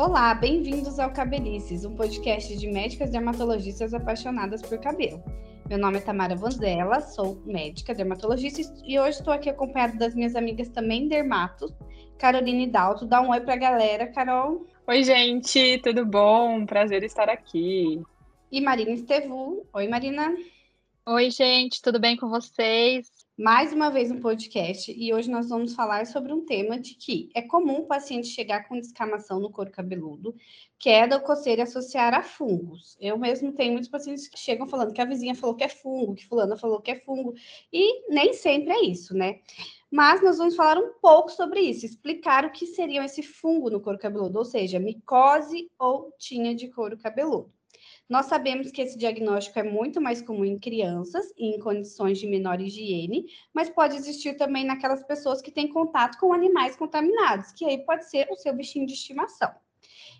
Olá, bem-vindos ao Cabelices, um podcast de médicas dermatologistas apaixonadas por cabelo. Meu nome é Tamara Vanzella, sou médica dermatologista e hoje estou aqui acompanhada das minhas amigas também dermatos, Caroline Dalto. Dá um oi pra galera, Carol. Oi, gente, tudo bom? Prazer estar aqui. E Marina Estevu. Oi, Marina. Oi, gente, tudo bem com vocês? Mais uma vez um podcast e hoje nós vamos falar sobre um tema de que é comum o paciente chegar com descamação no couro cabeludo, queda ou coceira associar a fungos. Eu mesmo tenho muitos pacientes que chegam falando que a vizinha falou que é fungo, que fulana falou que é fungo, e nem sempre é isso, né? Mas nós vamos falar um pouco sobre isso, explicar o que seria esse fungo no couro cabeludo, ou seja, micose ou tinha de couro cabeludo. Nós sabemos que esse diagnóstico é muito mais comum em crianças e em condições de menor higiene, mas pode existir também naquelas pessoas que têm contato com animais contaminados, que aí pode ser o seu bichinho de estimação.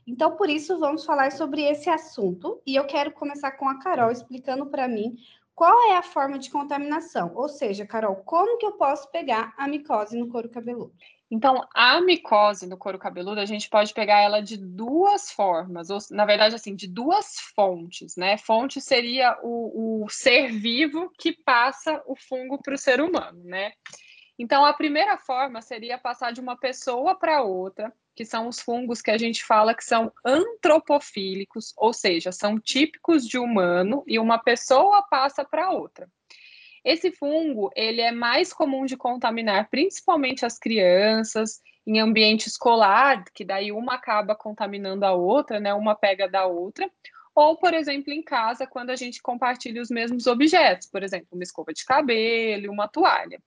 Então, por isso, vamos falar sobre esse assunto e eu quero começar com a Carol explicando para mim qual é a forma de contaminação, ou seja, Carol, como que eu posso pegar a micose no couro cabeludo? Então, a micose no couro cabeludo, a gente pode pegar ela de duas formas, ou na verdade, assim, de duas fontes, né? Fonte seria o, o ser vivo que passa o fungo para o ser humano, né? Então, a primeira forma seria passar de uma pessoa para outra, que são os fungos que a gente fala que são antropofílicos, ou seja, são típicos de humano e uma pessoa passa para outra. Esse fungo, ele é mais comum de contaminar principalmente as crianças em ambiente escolar, que daí uma acaba contaminando a outra, né? Uma pega da outra. Ou, por exemplo, em casa, quando a gente compartilha os mesmos objetos, por exemplo, uma escova de cabelo, uma toalha.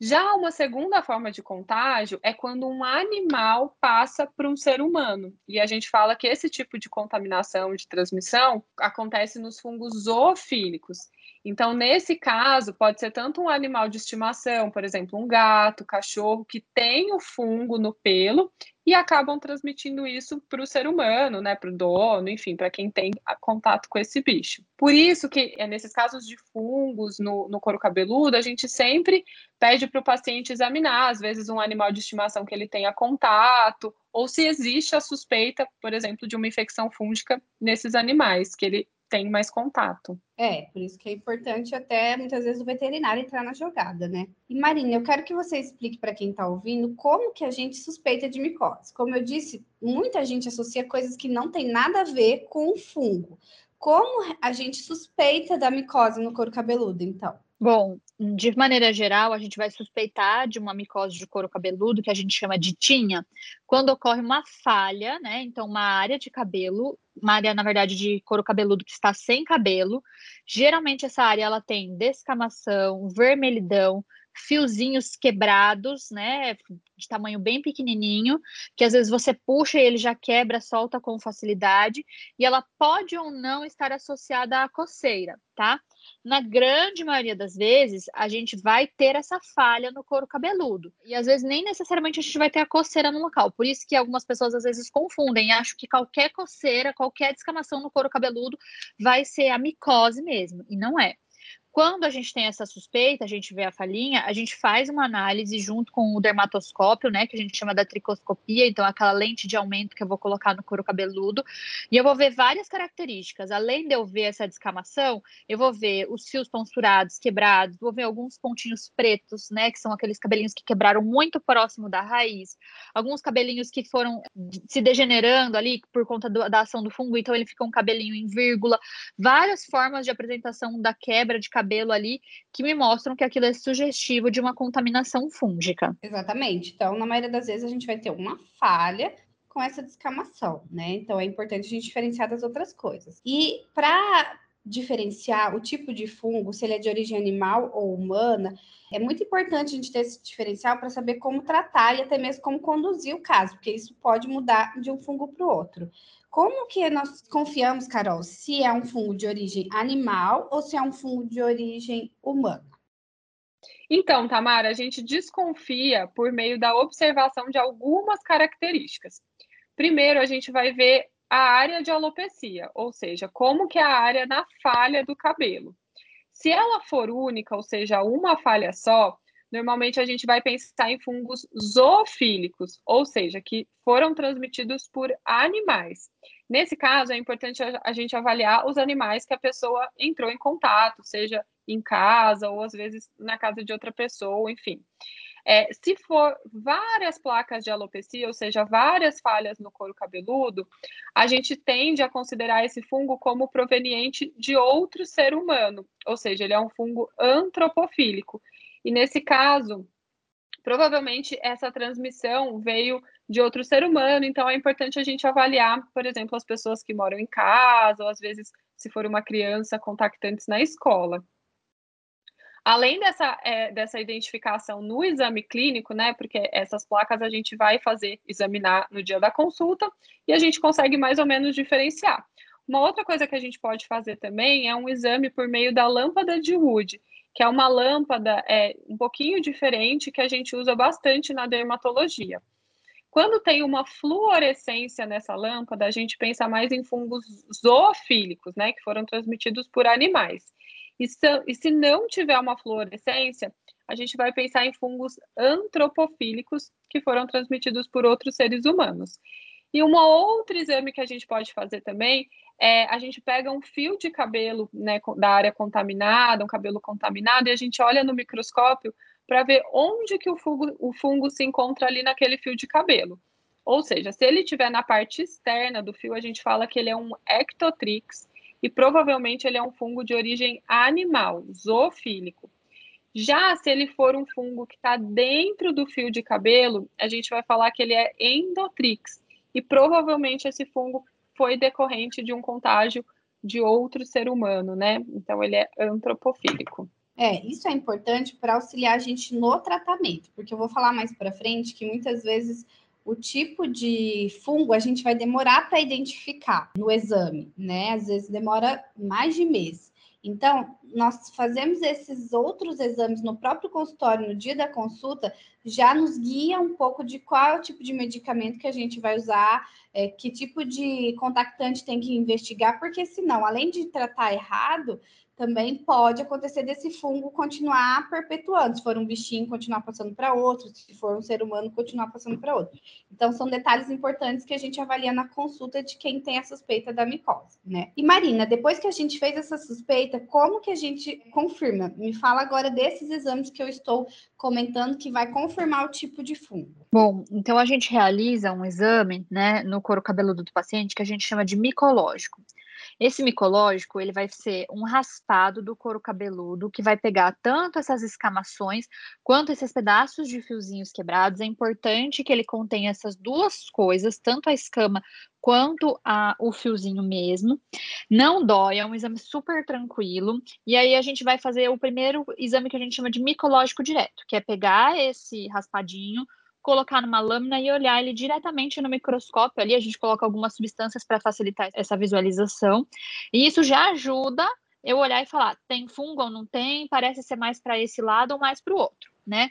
Já uma segunda forma de contágio é quando um animal passa para um ser humano. E a gente fala que esse tipo de contaminação, de transmissão, acontece nos fungos zoofílicos. Então, nesse caso, pode ser tanto um animal de estimação, por exemplo, um gato, cachorro, que tem o fungo no pelo e acabam transmitindo isso para o ser humano, né, para o dono, enfim, para quem tem contato com esse bicho. Por isso que, é, nesses casos de fungos no, no couro cabeludo, a gente sempre pede para o paciente examinar, às vezes, um animal de estimação que ele tenha contato, ou se existe a suspeita, por exemplo, de uma infecção fúngica nesses animais, que ele tem mais contato. É, por isso que é importante até muitas vezes o veterinário entrar na jogada, né? E Marina, eu quero que você explique para quem está ouvindo como que a gente suspeita de micose. Como eu disse, muita gente associa coisas que não tem nada a ver com o fungo. Como a gente suspeita da micose no couro cabeludo, então? Bom, de maneira geral, a gente vai suspeitar de uma micose de couro cabeludo, que a gente chama de tinha, quando ocorre uma falha, né? Então, uma área de cabelo, uma área, na verdade, de couro cabeludo que está sem cabelo. Geralmente, essa área ela tem descamação, vermelhidão, fiozinhos quebrados, né, de tamanho bem pequenininho, que às vezes você puxa e ele já quebra, solta com facilidade, e ela pode ou não estar associada à coceira, tá? Na grande maioria das vezes, a gente vai ter essa falha no couro cabeludo. E às vezes nem necessariamente a gente vai ter a coceira no local. Por isso que algumas pessoas às vezes confundem acham que qualquer coceira, qualquer descamação no couro cabeludo vai ser a micose mesmo. E não é. Quando a gente tem essa suspeita, a gente vê a falhinha, a gente faz uma análise junto com o dermatoscópio, né, que a gente chama da tricoscopia, então aquela lente de aumento que eu vou colocar no couro cabeludo, e eu vou ver várias características. Além de eu ver essa descamação, eu vou ver os fios tonsurados, quebrados, vou ver alguns pontinhos pretos, né, que são aqueles cabelinhos que quebraram muito próximo da raiz, alguns cabelinhos que foram se degenerando ali por conta do, da ação do fungo, então ele fica um cabelinho em vírgula, várias formas de apresentação da quebra de cabelo cabelo ali que me mostram que aquilo é sugestivo de uma contaminação fúngica. Exatamente. Então, na maioria das vezes, a gente vai ter uma falha com essa descamação, né? Então, é importante a gente diferenciar das outras coisas. E para diferenciar o tipo de fungo, se ele é de origem animal ou humana, é muito importante a gente ter esse diferencial para saber como tratar e até mesmo como conduzir o caso, porque isso pode mudar de um fungo para o outro. Como que nós confiamos, Carol, se é um fungo de origem animal ou se é um fungo de origem humana? Então, Tamara, a gente desconfia por meio da observação de algumas características. Primeiro, a gente vai ver a área de alopecia, ou seja, como que é a área na falha do cabelo. Se ela for única, ou seja, uma falha só, normalmente a gente vai pensar em fungos zoofílicos, ou seja, que foram transmitidos por animais. Nesse caso, é importante a gente avaliar os animais que a pessoa entrou em contato, seja em casa ou às vezes na casa de outra pessoa, enfim. É, se for várias placas de alopecia, ou seja, várias falhas no couro cabeludo, a gente tende a considerar esse fungo como proveniente de outro ser humano, ou seja, ele é um fungo antropofílico. E nesse caso, provavelmente essa transmissão veio de outro ser humano, então é importante a gente avaliar, por exemplo, as pessoas que moram em casa, ou às vezes, se for uma criança, contactantes na escola. Além dessa, é, dessa identificação no exame clínico, né? Porque essas placas a gente vai fazer examinar no dia da consulta e a gente consegue mais ou menos diferenciar. Uma outra coisa que a gente pode fazer também é um exame por meio da lâmpada de Wood, que é uma lâmpada é, um pouquinho diferente que a gente usa bastante na dermatologia. Quando tem uma fluorescência nessa lâmpada, a gente pensa mais em fungos zoofílicos, né, que foram transmitidos por animais. E se, e se não tiver uma fluorescência, a gente vai pensar em fungos antropofílicos que foram transmitidos por outros seres humanos. E um outro exame que a gente pode fazer também é a gente pega um fio de cabelo né, da área contaminada, um cabelo contaminado, e a gente olha no microscópio para ver onde que o fungo, o fungo se encontra ali naquele fio de cabelo. Ou seja, se ele estiver na parte externa do fio, a gente fala que ele é um ectotrix, e provavelmente ele é um fungo de origem animal, zoofílico. Já se ele for um fungo que está dentro do fio de cabelo, a gente vai falar que ele é endotrix, e provavelmente esse fungo foi decorrente de um contágio de outro ser humano, né? Então ele é antropofílico. É, isso é importante para auxiliar a gente no tratamento, porque eu vou falar mais para frente que muitas vezes o tipo de fungo a gente vai demorar para identificar no exame, né? Às vezes demora mais de mês. Então, nós fazemos esses outros exames no próprio consultório, no dia da consulta, já nos guia um pouco de qual é o tipo de medicamento que a gente vai usar, é, que tipo de contactante tem que investigar, porque senão, além de tratar errado, também pode acontecer desse fungo continuar perpetuando. Se for um bichinho, continuar passando para outro, se for um ser humano, continuar passando para outro. Então, são detalhes importantes que a gente avalia na consulta de quem tem a suspeita da micose, né? E Marina, depois que a gente fez essa suspeita, como que a gente confirma? Me fala agora desses exames que eu estou comentando que vai confirmar o tipo de fungo. Bom, então a gente realiza um exame, né, no couro cabeludo do paciente que a gente chama de micológico. Esse micológico, ele vai ser um raspado do couro cabeludo que vai pegar tanto essas escamações quanto esses pedaços de fiozinhos quebrados. É importante que ele contenha essas duas coisas, tanto a escama quanto a, o fiozinho mesmo. Não dói, é um exame super tranquilo. E aí a gente vai fazer o primeiro exame que a gente chama de micológico direto, que é pegar esse raspadinho, colocar numa lâmina e olhar ele diretamente no microscópio. Ali a gente coloca algumas substâncias para facilitar essa visualização. E isso já ajuda eu olhar e falar, tem fungo ou não tem? Parece ser mais para esse lado ou mais para o outro, né?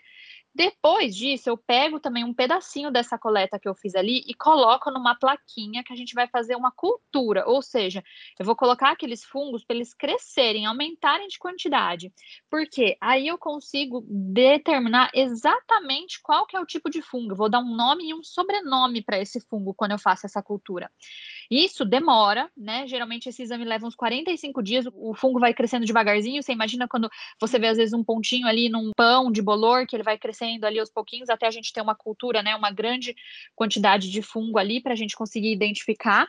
Depois disso, eu pego também um pedacinho dessa coleta que eu fiz ali e coloco numa plaquinha que a gente vai fazer uma cultura, ou seja, eu vou colocar aqueles fungos para eles crescerem, aumentarem de quantidade, porque aí eu consigo determinar exatamente qual que é o tipo de fungo. Eu vou dar um nome e um sobrenome para esse fungo quando eu faço essa cultura. Isso demora, né? Geralmente esse exame leva uns 45 dias, o fungo vai crescendo devagarzinho. Você imagina quando você vê às vezes um pontinho ali num pão de bolor que ele vai crescendo ali aos pouquinhos até a gente ter uma cultura, né? Uma grande quantidade de fungo ali para a gente conseguir identificar.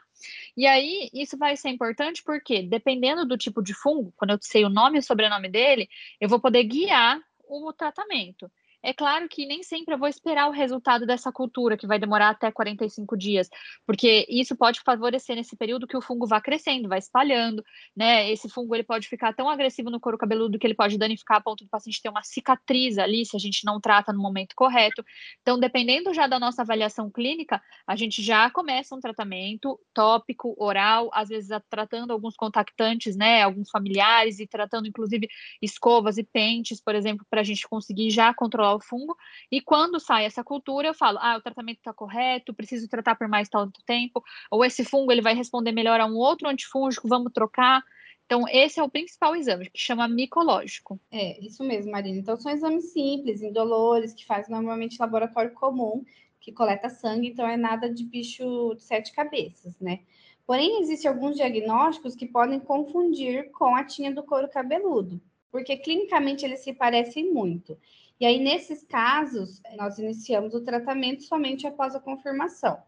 E aí, isso vai ser importante porque, dependendo do tipo de fungo, quando eu sei o nome e o sobrenome dele, eu vou poder guiar o tratamento. É claro que nem sempre eu vou esperar o resultado dessa cultura, que vai demorar até 45 dias, porque isso pode favorecer nesse período que o fungo vá crescendo, vai espalhando, né? Esse fungo ele pode ficar tão agressivo no couro cabeludo que ele pode danificar a ponto do paciente ter uma cicatriz ali, se a gente não trata no momento correto. Então, dependendo já da nossa avaliação clínica, a gente já começa um tratamento tópico, oral, às vezes tratando alguns contactantes, né? Alguns familiares e tratando inclusive escovas e pentes, por exemplo, para a gente conseguir já controlar o fungo. E quando sai essa cultura, eu falo: ah, o tratamento está correto, preciso tratar por mais tanto tempo, ou esse fungo ele vai responder melhor a um outro antifúngico, vamos trocar. Então, esse é o principal exame, que chama micológico. É, isso mesmo, Marina. Então, são exames simples, indolores, que faz normalmente laboratório comum, que coleta sangue, então é nada de bicho de sete cabeças, né? Porém, existem alguns diagnósticos que podem confundir com a tinha do couro cabeludo, porque clinicamente eles se parecem muito. E aí, nesses casos, nós iniciamos o tratamento somente após a confirmação.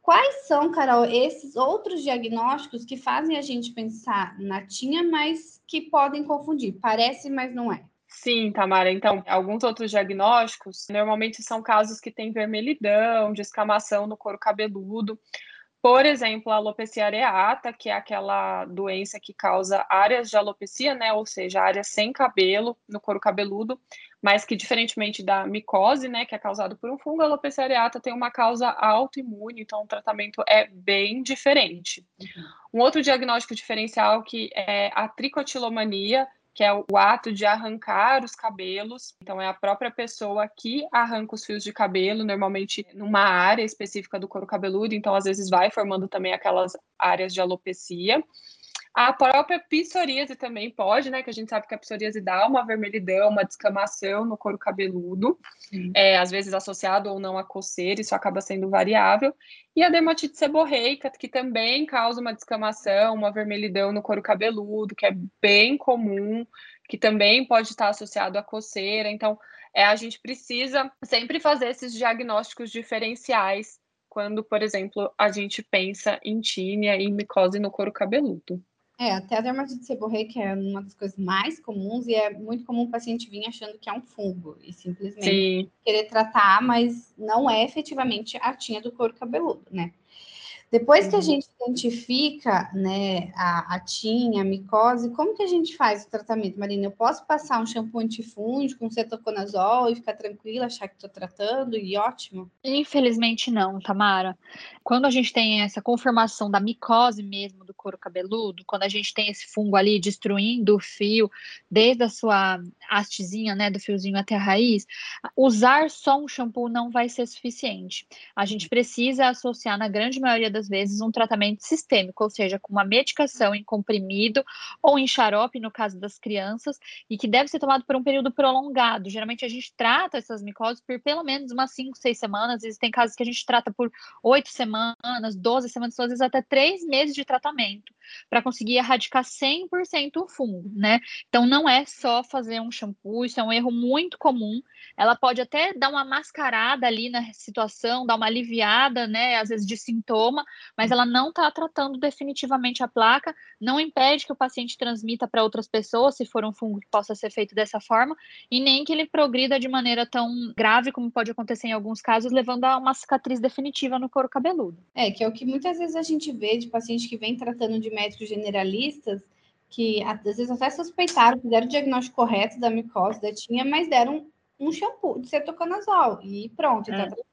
Quais são, Carol, esses outros diagnósticos que fazem a gente pensar na tinha, mas que podem confundir? Parece, mas não é. Sim, Tamara. Então, alguns outros diagnósticos normalmente são casos que têm vermelhidão, descamação no couro cabeludo. Por exemplo, a alopecia areata, que é aquela doença que causa áreas de alopecia, né? Ou seja, áreas sem cabelo no couro cabeludo mas que diferentemente da micose, né, que é causado por um fungo, a alopecia areata tem uma causa autoimune, então o tratamento é bem diferente. Uhum. Um outro diagnóstico diferencial que é a tricotilomania, que é o ato de arrancar os cabelos. Então, é a própria pessoa que arranca os fios de cabelo, normalmente numa área específica do couro cabeludo, então, às vezes, vai formando também aquelas áreas de alopecia. A própria psoríase também pode, né? Que a gente sabe que a psoríase dá uma vermelhidão, uma descamação no couro cabeludo, é, às vezes associado ou não a coceira, isso acaba sendo variável. E a dermatite seborreica, que também causa uma descamação, uma vermelhidão no couro cabeludo, que é bem comum, que também pode estar associado à coceira. Então, é, a gente precisa sempre fazer esses diagnósticos diferenciais quando, por exemplo, a gente pensa em tínia e micose no couro cabeludo. É, até a dermatite seborreica é uma das coisas mais comuns e é muito comum o paciente vir achando que é um fungo e simplesmente Sim. querer tratar, mas não é efetivamente a tinha do couro cabeludo, né? Depois que a uhum. gente identifica né, a, a tinha, a micose, como que a gente faz o tratamento, Marina? Eu posso passar um shampoo antifúngico, um cetoconazol e ficar tranquila, achar que estou tratando e ótimo? Infelizmente não, Tamara. Quando a gente tem essa confirmação da micose mesmo do couro cabeludo, quando a gente tem esse fungo ali destruindo o fio, desde a sua hastezinha, né, do fiozinho até a raiz, usar só um shampoo não vai ser suficiente. A gente precisa associar, na grande maioria das vezes, um tratamento sistêmico, ou seja, com uma medicação em comprimido ou em xarope, no caso das crianças, e que deve ser tomado por um período prolongado. Geralmente a gente trata essas micoses por pelo menos umas 5, 6 semanas, existem casos que a gente trata por 8 semanas, 12 semanas, às vezes até 3 meses de tratamento, para conseguir erradicar 100% o fungo, né? Então não é só fazer um shampoo, isso é um erro muito comum. Ela pode até dar uma mascarada ali na situação, dar uma aliviada, né, às vezes de sintoma, mas ela não está tratando definitivamente a placa, não impede que o paciente transmita para outras pessoas, se for um fungo que possa ser feito dessa forma, e nem que ele progrida de maneira tão grave como pode acontecer em alguns casos, levando a uma cicatriz definitiva no couro cabeludo. É, que é o que muitas vezes a gente vê de paciente que vem tratando de médicos generalistas, que às vezes até suspeitaram, fizeram o diagnóstico correto da micose, da tinha, mas deram um shampoo de cetoconazol e pronto, está é. tratando.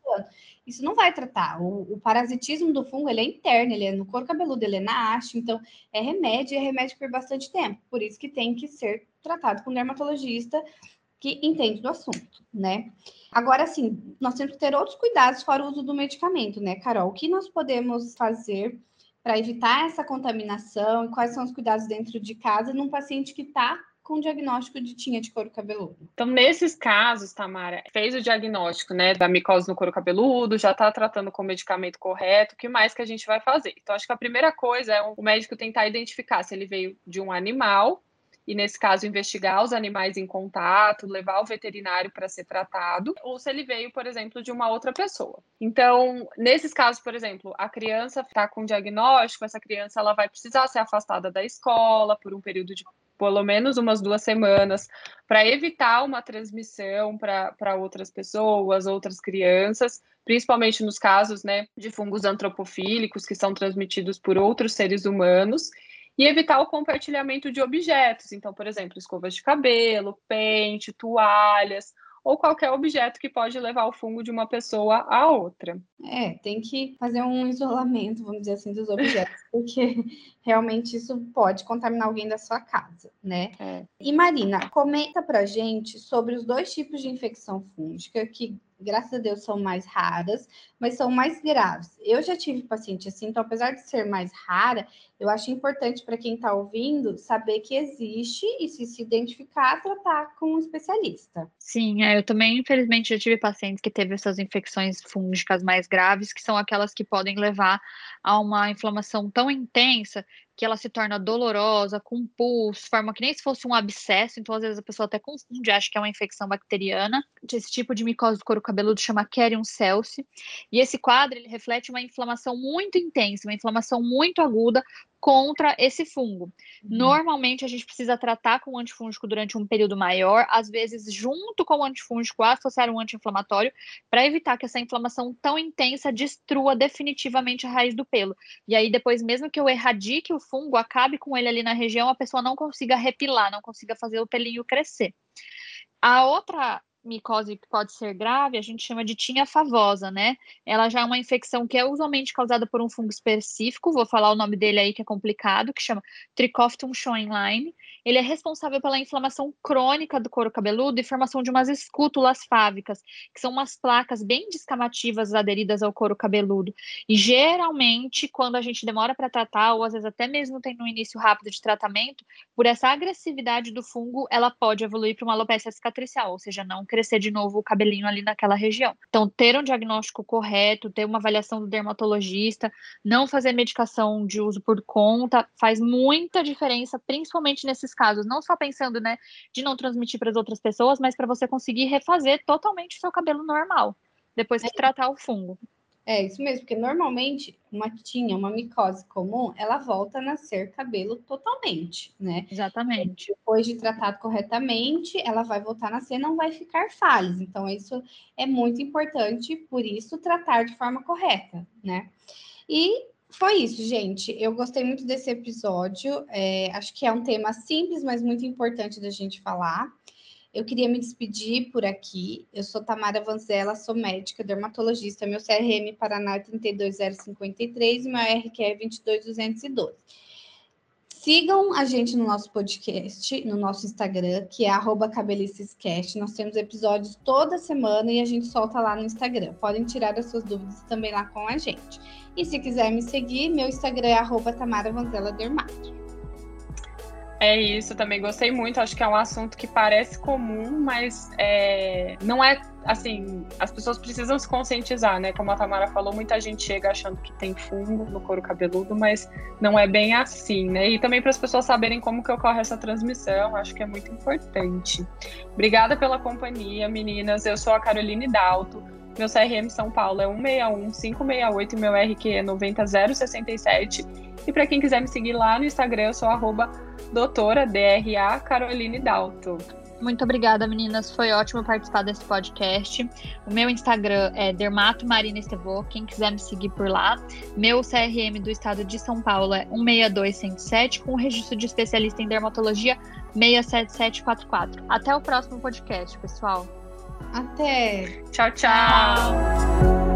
Isso não vai tratar. O, o, parasitismo do fungo ele é interno, ele é no couro cabeludo, ele é na haste, então é remédio e é remédio por bastante tempo. Por isso que tem que ser tratado com um dermatologista que entende do assunto, né? Agora, sim, nós temos que ter outros cuidados fora o uso do medicamento, né, Carol? O que nós podemos fazer para evitar essa contaminação e quais são os cuidados dentro de casa num paciente que está com diagnóstico de tinha de couro cabeludo. Então, nesses casos, Tamara, fez o diagnóstico, né, da micose no couro cabeludo, já está tratando com o medicamento correto, o que mais que a gente vai fazer? Então, acho que a primeira coisa é o médico tentar identificar se ele veio de um animal, e nesse caso investigar os animais em contato, levar o veterinário para ser tratado, ou se ele veio, por exemplo, de uma outra pessoa. Então, nesses casos, por exemplo, a criança está com diagnóstico, essa criança ela vai precisar ser afastada da escola por um período de pelo menos umas duas semanas, para evitar uma transmissão para outras pessoas, outras crianças, principalmente nos casos né, de fungos antropofílicos que são transmitidos por outros seres humanos, e evitar o compartilhamento de objetos. Então, por exemplo, escovas de cabelo, pente, toalhas, ou qualquer objeto que pode levar o fungo de uma pessoa a outra. É, tem que fazer um isolamento, vamos dizer assim, dos objetos, porque realmente isso pode contaminar alguém da sua casa, né? É. E Marina, comenta pra gente sobre os dois tipos de infecção fúngica que graças a Deus, são mais raras, mas são mais graves. Eu já tive paciente assim, então, apesar de ser mais rara, eu acho importante para quem está ouvindo saber que existe e se se identificar, tratar com um especialista. Sim, é, eu também, infelizmente, já tive pacientes que teve essas infecções fúngicas mais graves, que são aquelas que podem levar a uma inflamação tão intensa que ela se torna dolorosa, com pulso, forma que nem se fosse um abscesso, então às vezes a pessoa até confunde, acha que é uma infecção bacteriana. Esse tipo de micose do couro cabeludo chama Cerium celsi, e esse quadro ele reflete uma inflamação muito intensa, uma inflamação muito aguda contra esse fungo. Uhum. Normalmente a gente precisa tratar com o antifúngico durante um período maior, às vezes junto com o antifúngico associar um anti-inflamatório, para evitar que essa inflamação tão intensa destrua definitivamente a raiz do pelo. E aí depois mesmo que eu erradique o fungo, acabe com ele ali na região, a pessoa não consiga repilar, não consiga fazer o pelinho crescer. A outra micose que pode ser grave, a gente chama de tinha favosa, né? Ela já é uma infecção que é usualmente causada por um fungo específico, vou falar o nome dele aí que é complicado, que chama Trichophytum schoenlein. Ele é responsável pela inflamação crônica do couro cabeludo e formação de umas escútulas fávicas, que são umas placas bem descamativas aderidas ao couro cabeludo. E geralmente, quando a gente demora para tratar, ou às vezes até mesmo tem um início rápido de tratamento, por essa agressividade do fungo, ela pode evoluir para uma alopecia cicatricial, ou seja, não crescer de novo o cabelinho ali naquela região. Então, ter um diagnóstico correto, ter uma avaliação do dermatologista, não fazer medicação de uso por conta, faz muita diferença, principalmente nesses casos. Não só pensando, né, de não transmitir para as outras pessoas, mas para você conseguir refazer totalmente o seu cabelo normal, depois que é. tratar o fungo. É isso mesmo, porque normalmente uma tinha, uma micose comum, ela volta a nascer cabelo totalmente, né? Exatamente. Depois de tratado corretamente, ela vai voltar a nascer, não vai ficar falhas. Então, isso é muito importante, por isso, tratar de forma correta, né? E foi isso, gente. Eu gostei muito desse episódio. É, acho que é um tema simples, mas muito importante da gente falar. Eu queria me despedir por aqui. Eu sou Tamara Vanzella, sou médica, dermatologista. Meu CRM Paraná é 32053 e meu RQ é 22212. Sigam a gente no nosso podcast, no nosso Instagram, que é cabelicescast. Nós temos episódios toda semana e a gente solta lá no Instagram. Podem tirar as suas dúvidas também lá com a gente. E se quiser me seguir, meu Instagram é arroba Tamara Vanzella. É isso, também gostei muito. Acho que é um assunto que parece comum, mas é, não é assim. As pessoas precisam se conscientizar, né? Como a Tamara falou, muita gente chega achando que tem fungo no couro cabeludo, mas não é bem assim, né? E também para as pessoas saberem como que ocorre essa transmissão, acho que é muito importante. Obrigada pela companhia, meninas. Eu sou a Caroline Dalto. Meu CRM São Paulo é 161 568 e meu RQ é 90067. E para quem quiser me seguir lá no Instagram, eu sou arroba doutora DRA Caroline Dalto. Muito obrigada, meninas. Foi ótimo participar desse podcast. O meu Instagram é Dermato Marina Estevô. Quem quiser me seguir por lá. Meu CRM do estado de São Paulo é 162107, com registro de especialista em dermatologia 67744. Até o próximo podcast, pessoal. Até. Tchau, tchau. tchau.